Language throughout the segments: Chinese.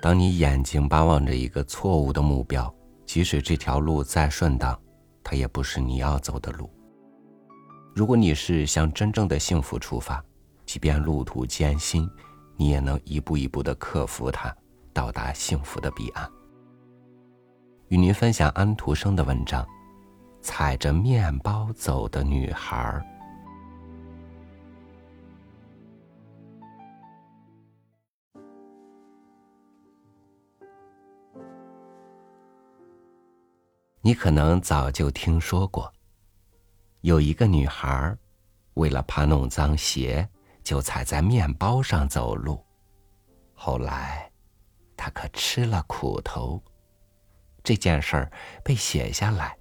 当你眼睛巴望着一个错误的目标，即使这条路再顺当，它也不是你要走的路。如果你是向真正的幸福出发，即便路途艰辛，你也能一步一步的克服它，到达幸福的彼岸。与您分享安徒生的文章《踩着面包走的女孩》。你可能早就听说过，有一个女孩，为了怕弄脏鞋，就踩在面包上走路。后来，她可吃了苦头。这件事儿被写下来，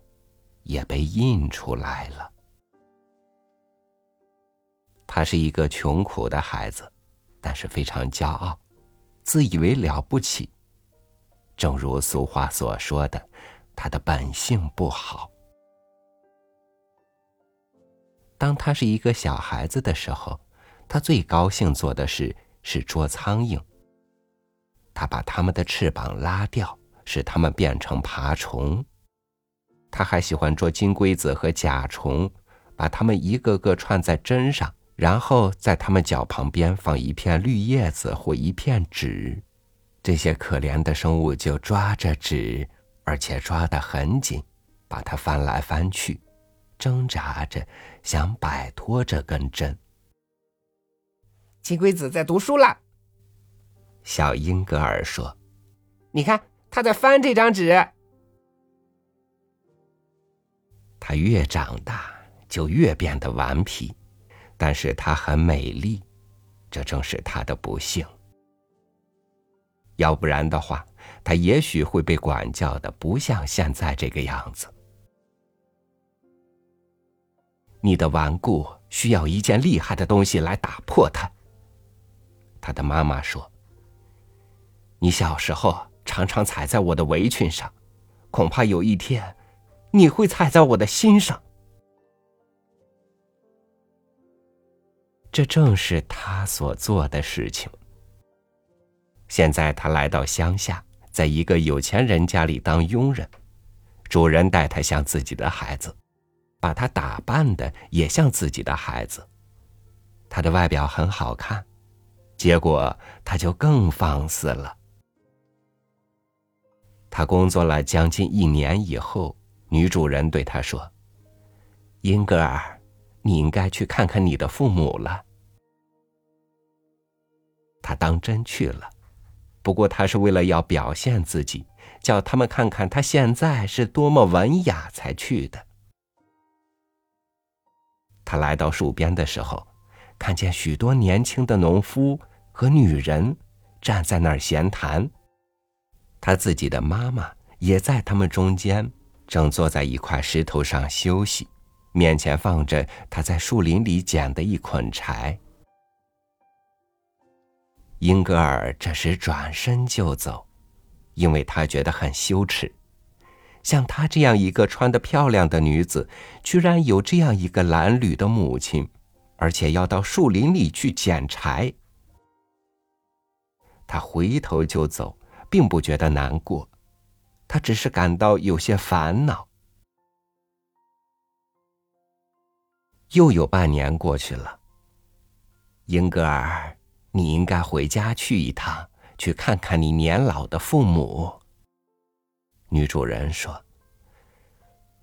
也被印出来了。他是一个穷苦的孩子，但是非常骄傲，自以为了不起。正如俗话所说的。他的本性不好。当他是一个小孩子的时候，他最高兴做的事是捉苍蝇。他把它们的翅膀拉掉，使它们变成爬虫。他还喜欢捉金龟子和甲虫，把它们一个个串在针上，然后在它们脚旁边放一片绿叶子或一片纸，这些可怜的生物就抓着纸。而且抓得很紧，把它翻来翻去，挣扎着想摆脱这根针。金龟子在读书了，小英格尔说：“你看，他在翻这张纸。他越长大就越变得顽皮，但是他很美丽，这正是他的不幸。要不然的话。”他也许会被管教的不像现在这个样子。你的顽固需要一件厉害的东西来打破它。他的妈妈说：“你小时候常常踩在我的围裙上，恐怕有一天你会踩在我的心上。”这正是他所做的事情。现在他来到乡下。在一个有钱人家里当佣人，主人待他像自己的孩子，把他打扮的也像自己的孩子。他的外表很好看，结果他就更放肆了。他工作了将近一年以后，女主人对他说：“英格尔，你应该去看看你的父母了。”他当真去了。不过，他是为了要表现自己，叫他们看看他现在是多么文雅才去的。他来到树边的时候，看见许多年轻的农夫和女人站在那儿闲谈，他自己的妈妈也在他们中间，正坐在一块石头上休息，面前放着他在树林里捡的一捆柴。英格尔这时转身就走，因为他觉得很羞耻。像她这样一个穿得漂亮的女子，居然有这样一个褴褛的母亲，而且要到树林里去捡柴。他回头就走，并不觉得难过，他只是感到有些烦恼。又有半年过去了，英格尔。你应该回家去一趟，去看看你年老的父母。女主人说：“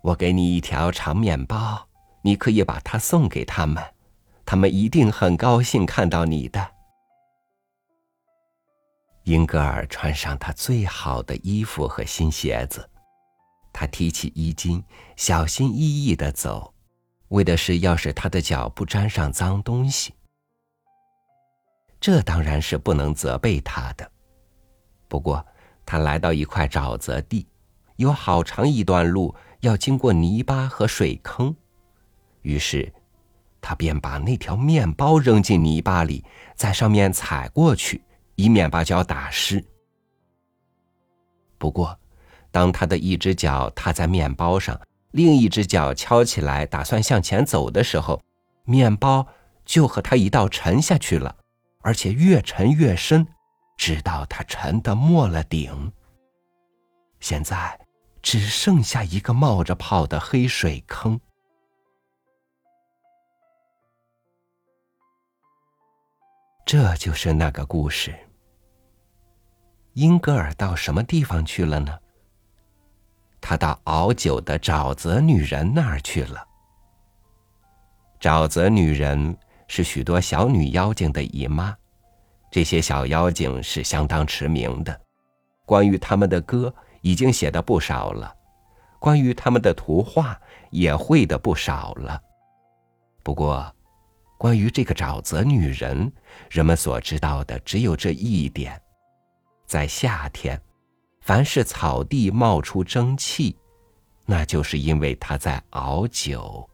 我给你一条长面包，你可以把它送给他们，他们一定很高兴看到你的。”英格尔穿上他最好的衣服和新鞋子，他提起衣襟，小心翼翼的走，为的是要使他的脚不沾上脏东西。这当然是不能责备他的。不过，他来到一块沼泽地，有好长一段路要经过泥巴和水坑，于是，他便把那条面包扔进泥巴里，在上面踩过去，以免把脚打湿。不过，当他的一只脚踏在面包上，另一只脚翘起来，打算向前走的时候，面包就和他一道沉下去了。而且越沉越深，直到它沉的没了顶。现在只剩下一个冒着泡的黑水坑。这就是那个故事。英格尔到什么地方去了呢？他到熬酒的沼泽女人那儿去了。沼泽女人是许多小女妖精的姨妈，这些小妖精是相当驰名的，关于他们的歌。已经写的不少了，关于他们的图画也会的不少了。不过，关于这个沼泽女人，人们所知道的只有这一点：在夏天，凡是草地冒出蒸汽，那就是因为她在熬酒。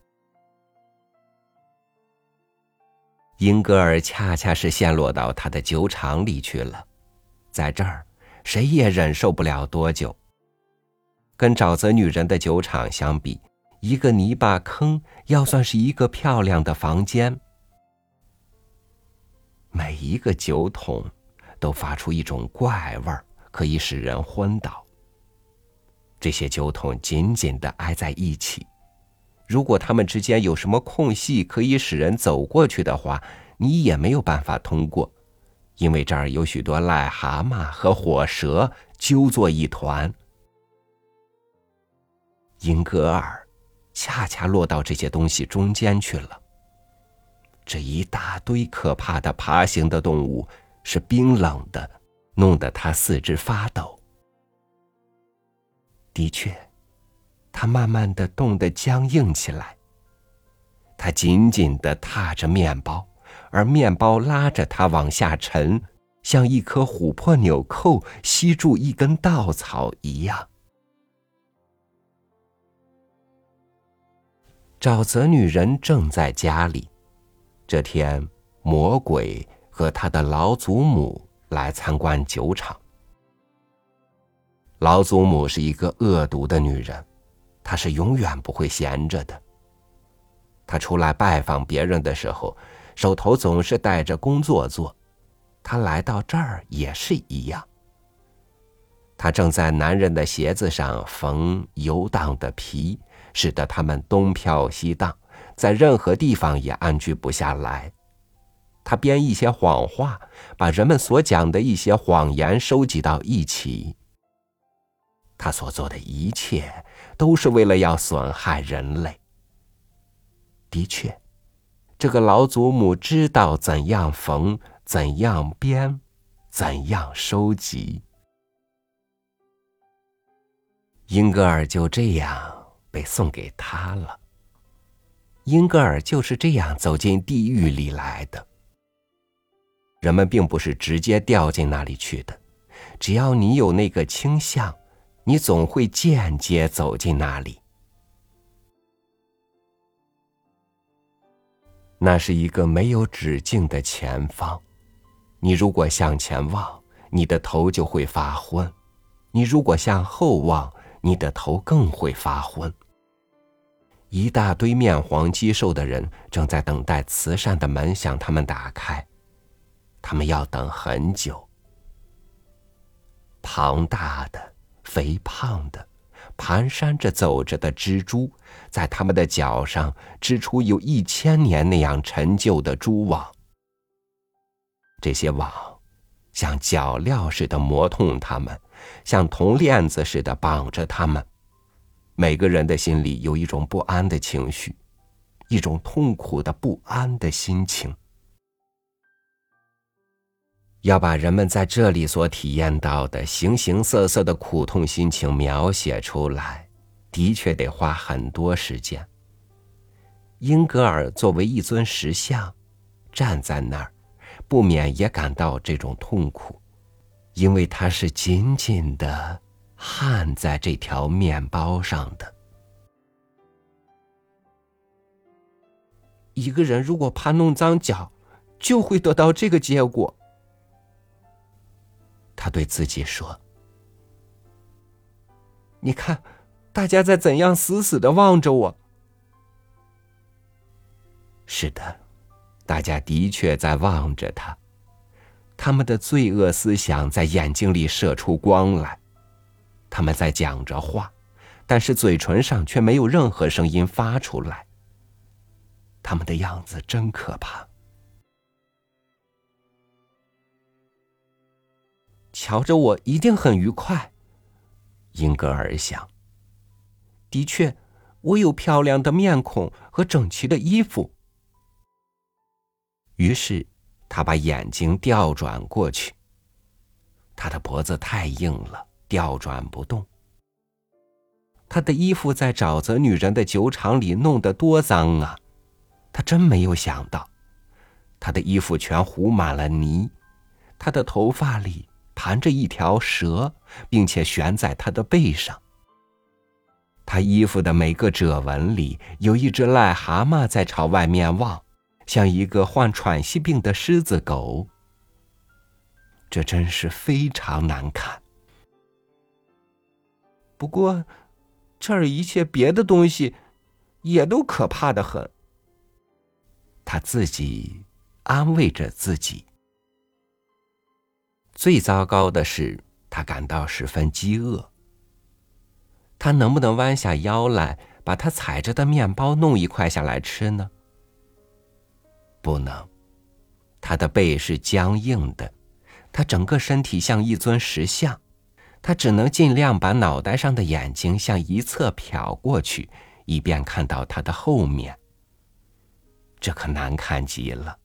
英格尔恰恰是陷落到他的酒厂里去了，在这儿，谁也忍受不了多久。跟沼泽女人的酒厂相比，一个泥巴坑要算是一个漂亮的房间。每一个酒桶都发出一种怪味儿，可以使人昏倒。这些酒桶紧紧的挨在一起，如果它们之间有什么空隙可以使人走过去的话，你也没有办法通过，因为这儿有许多癞蛤蟆和火蛇揪作一团。英格尔恰恰落到这些东西中间去了。这一大堆可怕的爬行的动物是冰冷的，弄得他四肢发抖。的确，他慢慢的冻得僵硬起来。他紧紧的踏着面包，而面包拉着他往下沉，像一颗琥珀纽扣吸住一根稻草一样。沼泽女人正在家里。这天，魔鬼和他的老祖母来参观酒厂。老祖母是一个恶毒的女人，她是永远不会闲着的。她出来拜访别人的时候，手头总是带着工作做。她来到这儿也是一样。她正在男人的鞋子上缝游荡的皮。使得他们东飘西荡，在任何地方也安居不下来。他编一些谎话，把人们所讲的一些谎言收集到一起。他所做的一切都是为了要损害人类。的确，这个老祖母知道怎样缝，怎样编，怎样收集。英格尔就这样。被送给他了。英格尔就是这样走进地狱里来的。人们并不是直接掉进那里去的，只要你有那个倾向，你总会间接走进那里。那是一个没有止境的前方。你如果向前望，你的头就会发昏；你如果向后望，你的头更会发昏。一大堆面黄肌瘦的人正在等待慈善的门向他们打开，他们要等很久。庞大的、肥胖的、蹒跚着走着的蜘蛛，在他们的脚上织出有一千年那样陈旧的蛛网。这些网像脚镣似的磨痛他们，像铜链子似的绑着他们。每个人的心里有一种不安的情绪，一种痛苦的不安的心情。要把人们在这里所体验到的形形色色的苦痛心情描写出来，的确得花很多时间。英格尔作为一尊石像，站在那儿，不免也感到这种痛苦，因为他是紧紧的。焊在这条面包上的。一个人如果怕弄脏脚，就会得到这个结果。他对自己说：“你看，大家在怎样死死的望着我。”是的，大家的确在望着他。他们的罪恶思想在眼睛里射出光来，他们在讲着话，但是嘴唇上却没有任何声音发出来。他们的样子真可怕。瞧着我一定很愉快，英格尔想。的确，我有漂亮的面孔和整齐的衣服。于是。他把眼睛调转过去。他的脖子太硬了，调转不动。他的衣服在沼泽女人的酒厂里弄得多脏啊！他真没有想到，他的衣服全糊满了泥。他的头发里盘着一条蛇，并且悬在他的背上。他衣服的每个褶纹里有一只癞蛤蟆在朝外面望。像一个患喘息病的狮子狗，这真是非常难看。不过，这儿一切别的东西也都可怕的很。他自己安慰着自己。最糟糕的是，他感到十分饥饿。他能不能弯下腰来，把他踩着的面包弄一块下来吃呢？不能，他的背是僵硬的，他整个身体像一尊石像，他只能尽量把脑袋上的眼睛向一侧瞟过去，以便看到他的后面。这可难看极了。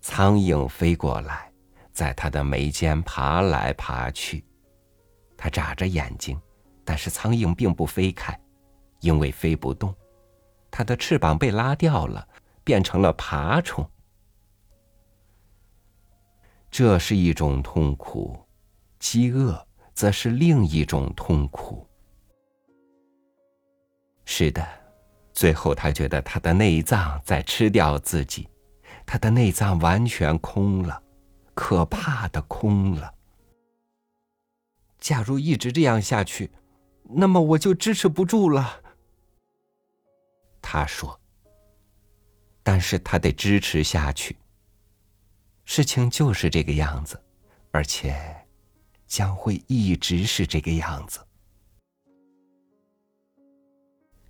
苍蝇飞过来，在他的眉间爬来爬去，他眨着眼睛，但是苍蝇并不飞开，因为飞不动。它的翅膀被拉掉了，变成了爬虫。这是一种痛苦，饥饿则是另一种痛苦。是的，最后他觉得他的内脏在吃掉自己，他的内脏完全空了，可怕的空了。假如一直这样下去，那么我就支持不住了。他说：“但是他得支持下去。事情就是这个样子，而且将会一直是这个样子。”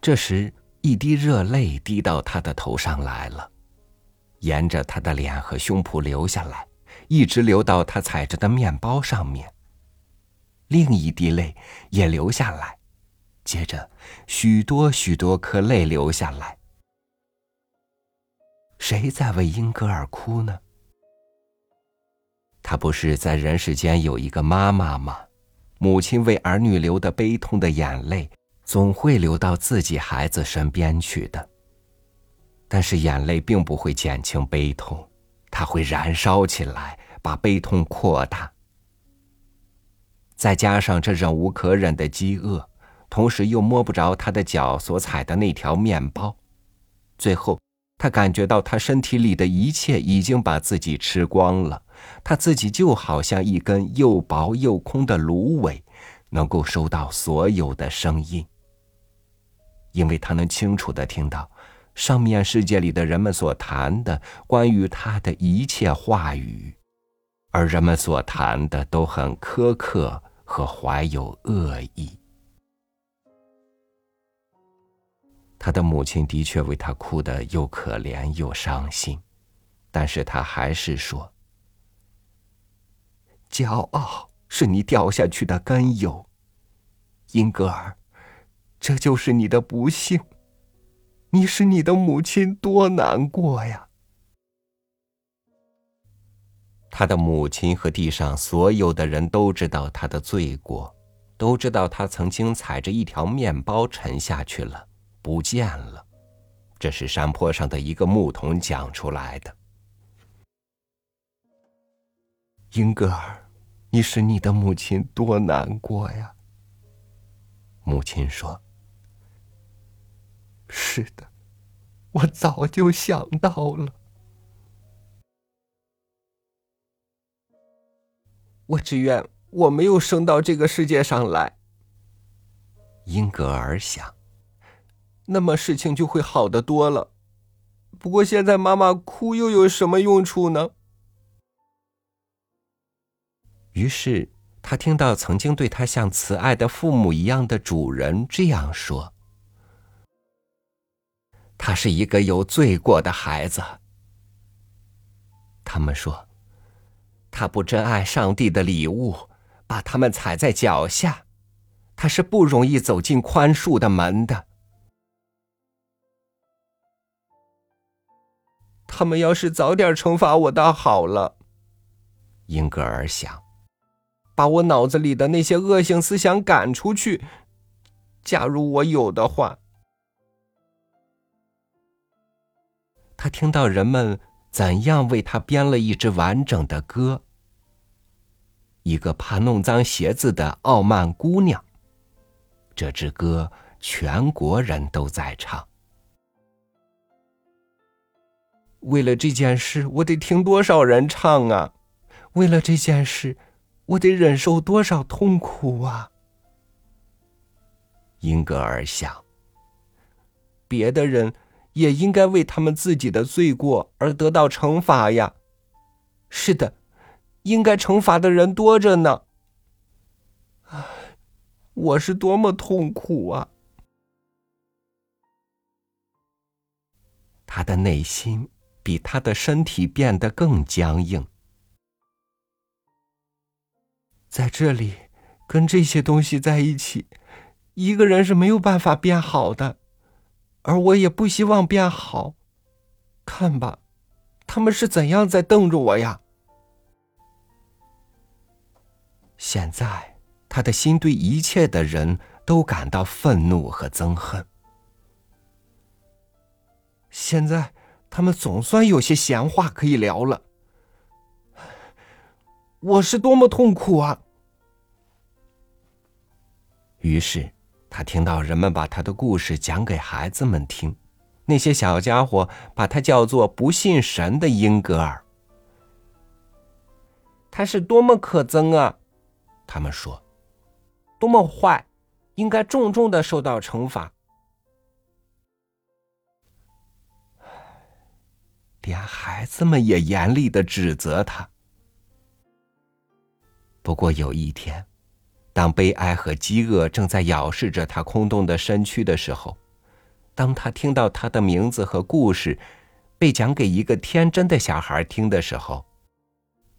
这时，一滴热泪滴到他的头上来了，沿着他的脸和胸脯流下来，一直流到他踩着的面包上面。另一滴泪也流下来。接着，许多许多颗泪流下来。谁在为英格尔哭呢？他不是在人世间有一个妈妈吗？母亲为儿女流的悲痛的眼泪，总会流到自己孩子身边去的。但是眼泪并不会减轻悲痛，它会燃烧起来，把悲痛扩大。再加上这忍无可忍的饥饿。同时又摸不着他的脚所踩的那条面包，最后他感觉到他身体里的一切已经把自己吃光了，他自己就好像一根又薄又空的芦苇，能够收到所有的声音，因为他能清楚的听到上面世界里的人们所谈的关于他的一切话语，而人们所谈的都很苛刻和怀有恶意。他的母亲的确为他哭得又可怜又伤心，但是他还是说：“骄傲是你掉下去的根由，英格尔，这就是你的不幸，你使你的母亲多难过呀。”他的母亲和地上所有的人都知道他的罪过，都知道他曾经踩着一条面包沉下去了。不见了，这是山坡上的一个牧童讲出来的。英格尔，你使你的母亲多难过呀。母亲说：“是的，我早就想到了。我只愿我没有生到这个世界上来。”英格尔想。那么事情就会好得多了。不过现在妈妈哭又有什么用处呢？于是他听到曾经对他像慈爱的父母一样的主人这样说：“他是一个有罪过的孩子。”他们说：“他不珍爱上帝的礼物，把他们踩在脚下，他是不容易走进宽恕的门的。”他们要是早点惩罚我，倒好了。英格尔想，把我脑子里的那些恶性思想赶出去。假如我有的话，他听到人们怎样为他编了一支完整的歌。一个怕弄脏鞋子的傲慢姑娘。这支歌全国人都在唱。为了这件事，我得听多少人唱啊！为了这件事，我得忍受多少痛苦啊！英格尔想，别的人也应该为他们自己的罪过而得到惩罚呀。是的，应该惩罚的人多着呢。唉，我是多么痛苦啊！他的内心。比他的身体变得更僵硬，在这里跟这些东西在一起，一个人是没有办法变好的，而我也不希望变好。看吧，他们是怎样在瞪着我呀！现在，他的心对一切的人都感到愤怒和憎恨。现在。他们总算有些闲话可以聊了。我是多么痛苦啊！于是他听到人们把他的故事讲给孩子们听，那些小家伙把他叫做不信神的英格尔。他是多么可憎啊！他们说，多么坏，应该重重的受到惩罚。连孩子们也严厉的指责他。不过有一天，当悲哀和饥饿正在咬噬着他空洞的身躯的时候，当他听到他的名字和故事被讲给一个天真的小孩听的时候，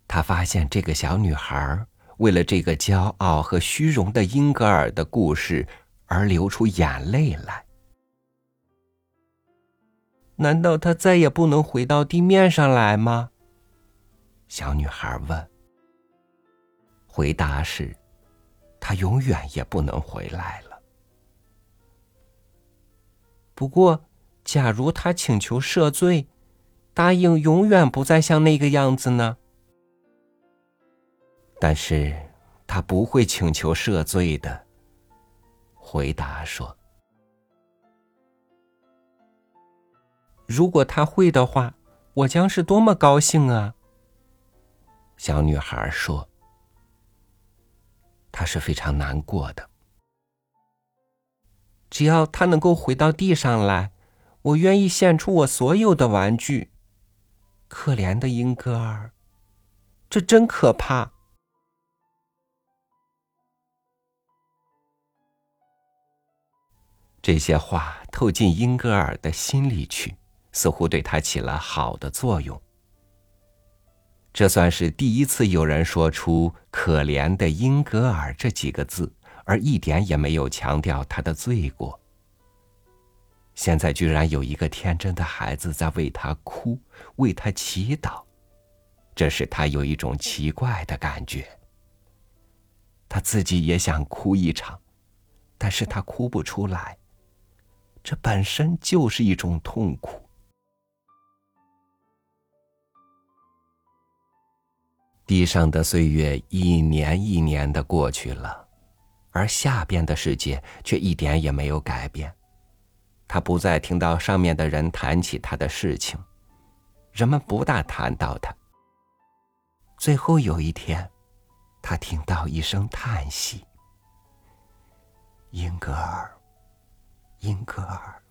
他发现这个小女孩为了这个骄傲和虚荣的英格尔的故事而流出眼泪来。难道他再也不能回到地面上来吗？小女孩问。回答是，他永远也不能回来了。不过，假如他请求赦罪，答应永远不再像那个样子呢？但是他不会请求赦罪的。回答说。如果他会的话，我将是多么高兴啊！小女孩说：“他是非常难过的。只要他能够回到地上来，我愿意献出我所有的玩具。可怜的英格尔，这真可怕。”这些话透进英格尔的心里去。似乎对他起了好的作用。这算是第一次有人说出“可怜的英格尔”这几个字，而一点也没有强调他的罪过。现在居然有一个天真的孩子在为他哭，为他祈祷，这使他有一种奇怪的感觉。他自己也想哭一场，但是他哭不出来。这本身就是一种痛苦。地上的岁月一年一年的过去了，而下边的世界却一点也没有改变。他不再听到上面的人谈起他的事情，人们不大谈到他。最后有一天，他听到一声叹息：“英格尔，英格尔，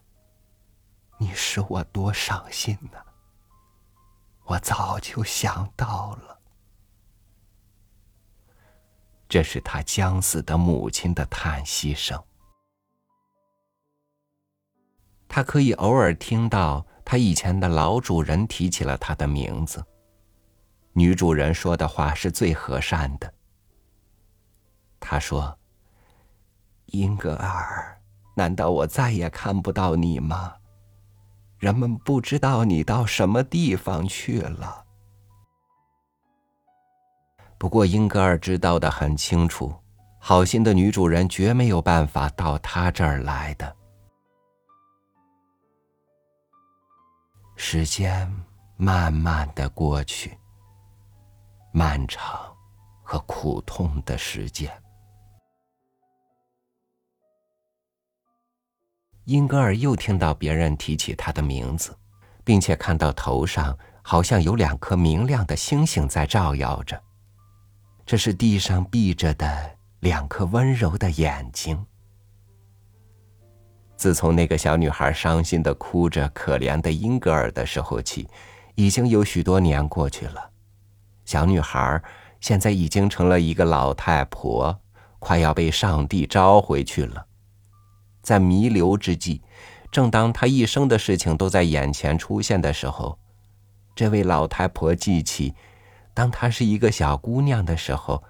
你使我多伤心呢！我早就想到了。”这是他将死的母亲的叹息声。他可以偶尔听到他以前的老主人提起了他的名字。女主人说的话是最和善的。他说：“英格尔，难道我再也看不到你吗？人们不知道你到什么地方去了。”不过，英格尔知道的很清楚，好心的女主人绝没有办法到他这儿来的。时间慢慢的过去，漫长和苦痛的时间。英格尔又听到别人提起他的名字，并且看到头上好像有两颗明亮的星星在照耀着。这是地上闭着的两颗温柔的眼睛。自从那个小女孩伤心的哭着、可怜的英格尔的时候起，已经有许多年过去了。小女孩现在已经成了一个老太婆，快要被上帝召回去了。在弥留之际，正当她一生的事情都在眼前出现的时候，这位老太婆记起。当她是一个小姑娘的时候，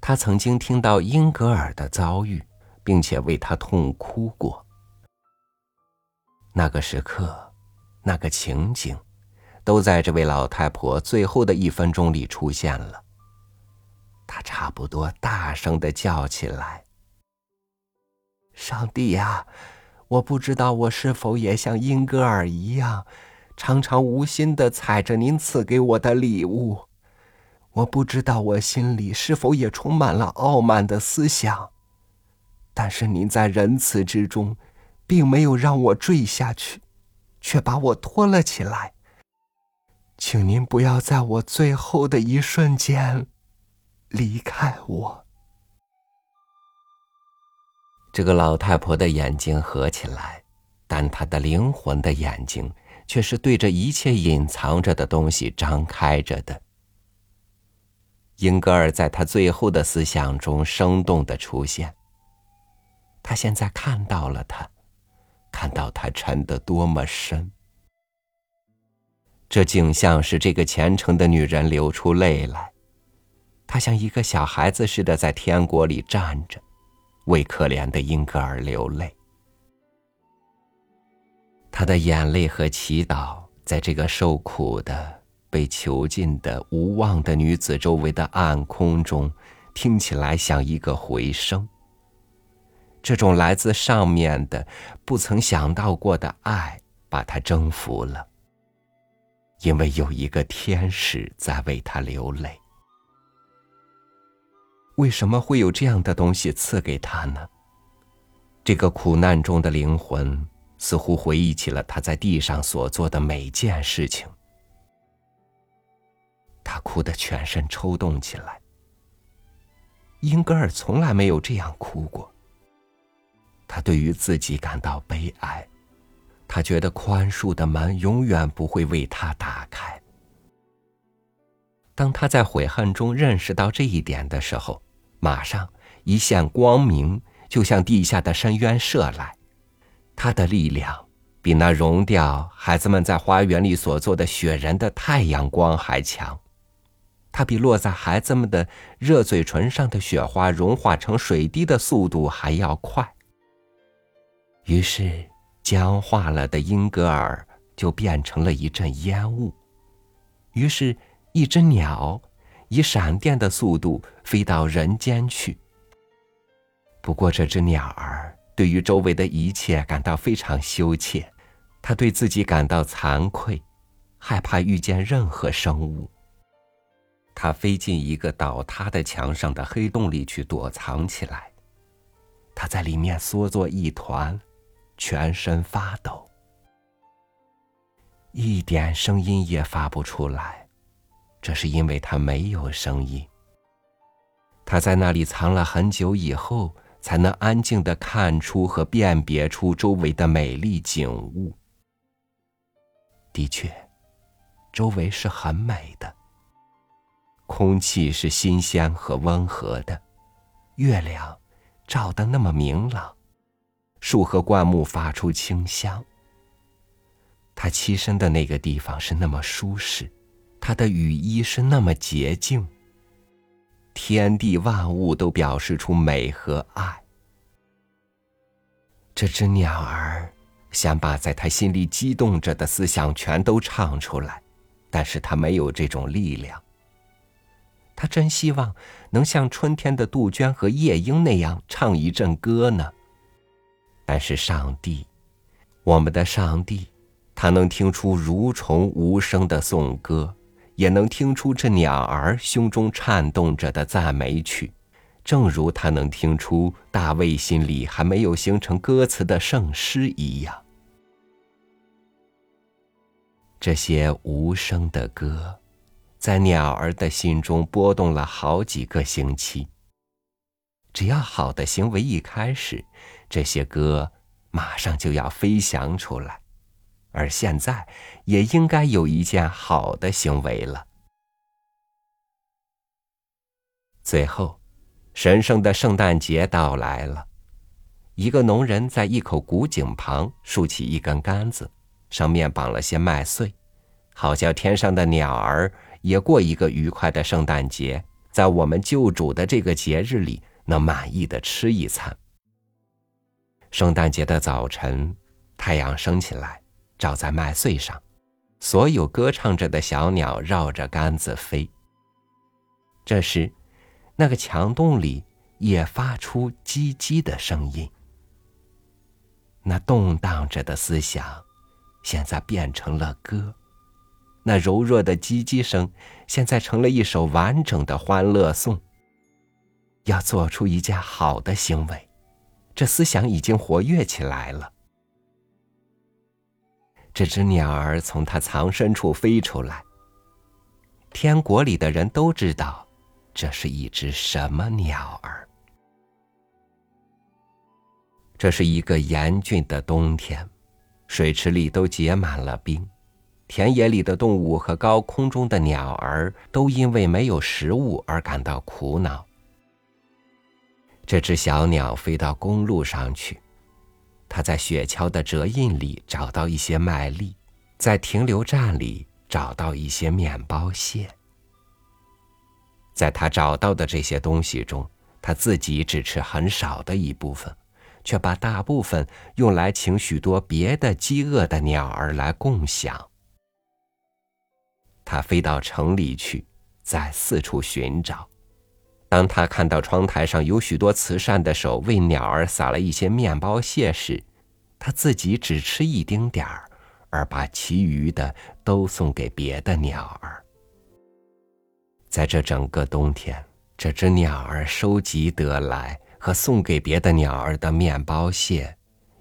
她曾经听到英格尔的遭遇，并且为他痛哭过。那个时刻，那个情景，都在这位老太婆最后的一分钟里出现了。她差不多大声的叫起来：“上帝呀，我不知道我是否也像英格尔一样，常常无心的踩着您赐给我的礼物。”我不知道我心里是否也充满了傲慢的思想，但是您在仁慈之中，并没有让我坠下去，却把我托了起来。请您不要在我最后的一瞬间离开我。这个老太婆的眼睛合起来，但她的灵魂的眼睛却是对着一切隐藏着的东西张开着的。英格尔在他最后的思想中生动的出现。他现在看到了他，看到他沉得多么深。这景象使这个虔诚的女人流出泪来。她像一个小孩子似的在天国里站着，为可怜的英格尔流泪。她的眼泪和祈祷，在这个受苦的。被囚禁的无望的女子周围的暗空中，听起来像一个回声。这种来自上面的、不曾想到过的爱，把她征服了。因为有一个天使在为她流泪。为什么会有这样的东西赐给她呢？这个苦难中的灵魂似乎回忆起了他在地上所做的每件事情。他哭得全身抽动起来。英格尔从来没有这样哭过。他对于自己感到悲哀，他觉得宽恕的门永远不会为他打开。当他在悔恨中认识到这一点的时候，马上一线光明就向地下的深渊射来，他的力量比那融掉孩子们在花园里所做的雪人的太阳光还强。它比落在孩子们的热嘴唇上的雪花融化成水滴的速度还要快。于是，僵化了的英格尔就变成了一阵烟雾。于是，一只鸟以闪电的速度飞到人间去。不过，这只鸟儿对于周围的一切感到非常羞怯，它对自己感到惭愧，害怕遇见任何生物。他飞进一个倒塌的墙上的黑洞里去躲藏起来。他在里面缩作一团，全身发抖，一点声音也发不出来。这是因为他没有声音。他在那里藏了很久以后，才能安静的看出和辨别出周围的美丽景物。的确，周围是很美的。空气是新鲜和温和的，月亮照得那么明朗，树和灌木发出清香。他栖身的那个地方是那么舒适，他的雨衣是那么洁净。天地万物都表示出美和爱。这只鸟儿想把在他心里激动着的思想全都唱出来，但是他没有这种力量。他真希望能像春天的杜鹃和夜莺那样唱一阵歌呢。但是上帝，我们的上帝。他能听出蠕虫无声的颂歌，也能听出这鸟儿胸中颤动着的赞美曲，正如他能听出大卫心里还没有形成歌词的圣诗一样。这些无声的歌，在鸟儿的心中波动了好几个星期。只要好的行为一开始，这些歌马上就要飞翔出来。而现在，也应该有一件好的行为了。最后，神圣的圣诞节到来了。一个农人在一口古井旁竖起一根杆子，上面绑了些麦穗，好叫天上的鸟儿也过一个愉快的圣诞节，在我们救主的这个节日里，能满意的吃一餐。圣诞节的早晨，太阳升起来。照在麦穗上，所有歌唱着的小鸟绕着杆子飞。这时，那个墙洞里也发出叽叽的声音。那动荡着的思想，现在变成了歌；那柔弱的叽叽声，现在成了一首完整的欢乐颂。要做出一件好的行为，这思想已经活跃起来了。这只鸟儿从它藏身处飞出来。天国里的人都知道，这是一只什么鸟儿。这是一个严峻的冬天，水池里都结满了冰，田野里的动物和高空中的鸟儿都因为没有食物而感到苦恼。这只小鸟飞到公路上去。它在雪橇的折印里找到一些麦粒，在停留站里找到一些面包屑。在他找到的这些东西中，他自己只吃很少的一部分，却把大部分用来请许多别的饥饿的鸟儿来共享。他飞到城里去，在四处寻找。当他看到窗台上有许多慈善的手为鸟儿撒了一些面包屑时，他自己只吃一丁点儿，而把其余的都送给别的鸟儿。在这整个冬天，这只鸟儿收集得来和送给别的鸟儿的面包屑，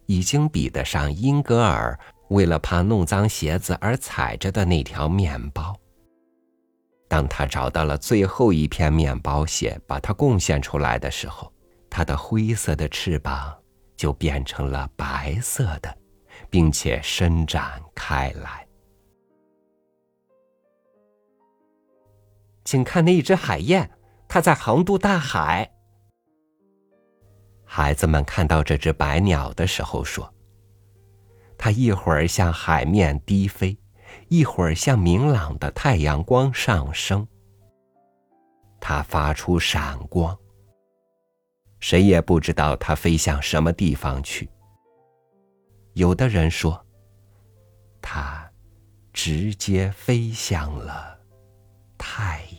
已经比得上英格尔为了怕弄脏鞋子而踩着的那条面包。当他找到了最后一片面包屑，把它贡献出来的时候，它的灰色的翅膀就变成了白色的，并且伸展开来。请看那一只海燕，它在横渡大海。孩子们看到这只白鸟的时候说：“它一会儿向海面低飞。”一会儿向明朗的太阳光上升，它发出闪光。谁也不知道它飞向什么地方去。有的人说，它直接飞向了太阳。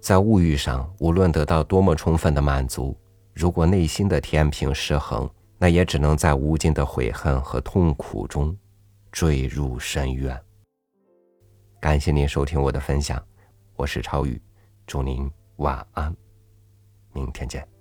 在物欲上，无论得到多么充分的满足，如果内心的天平失衡，那也只能在无尽的悔恨和痛苦中坠入深渊。感谢您收听我的分享，我是超宇，祝您晚安，明天见。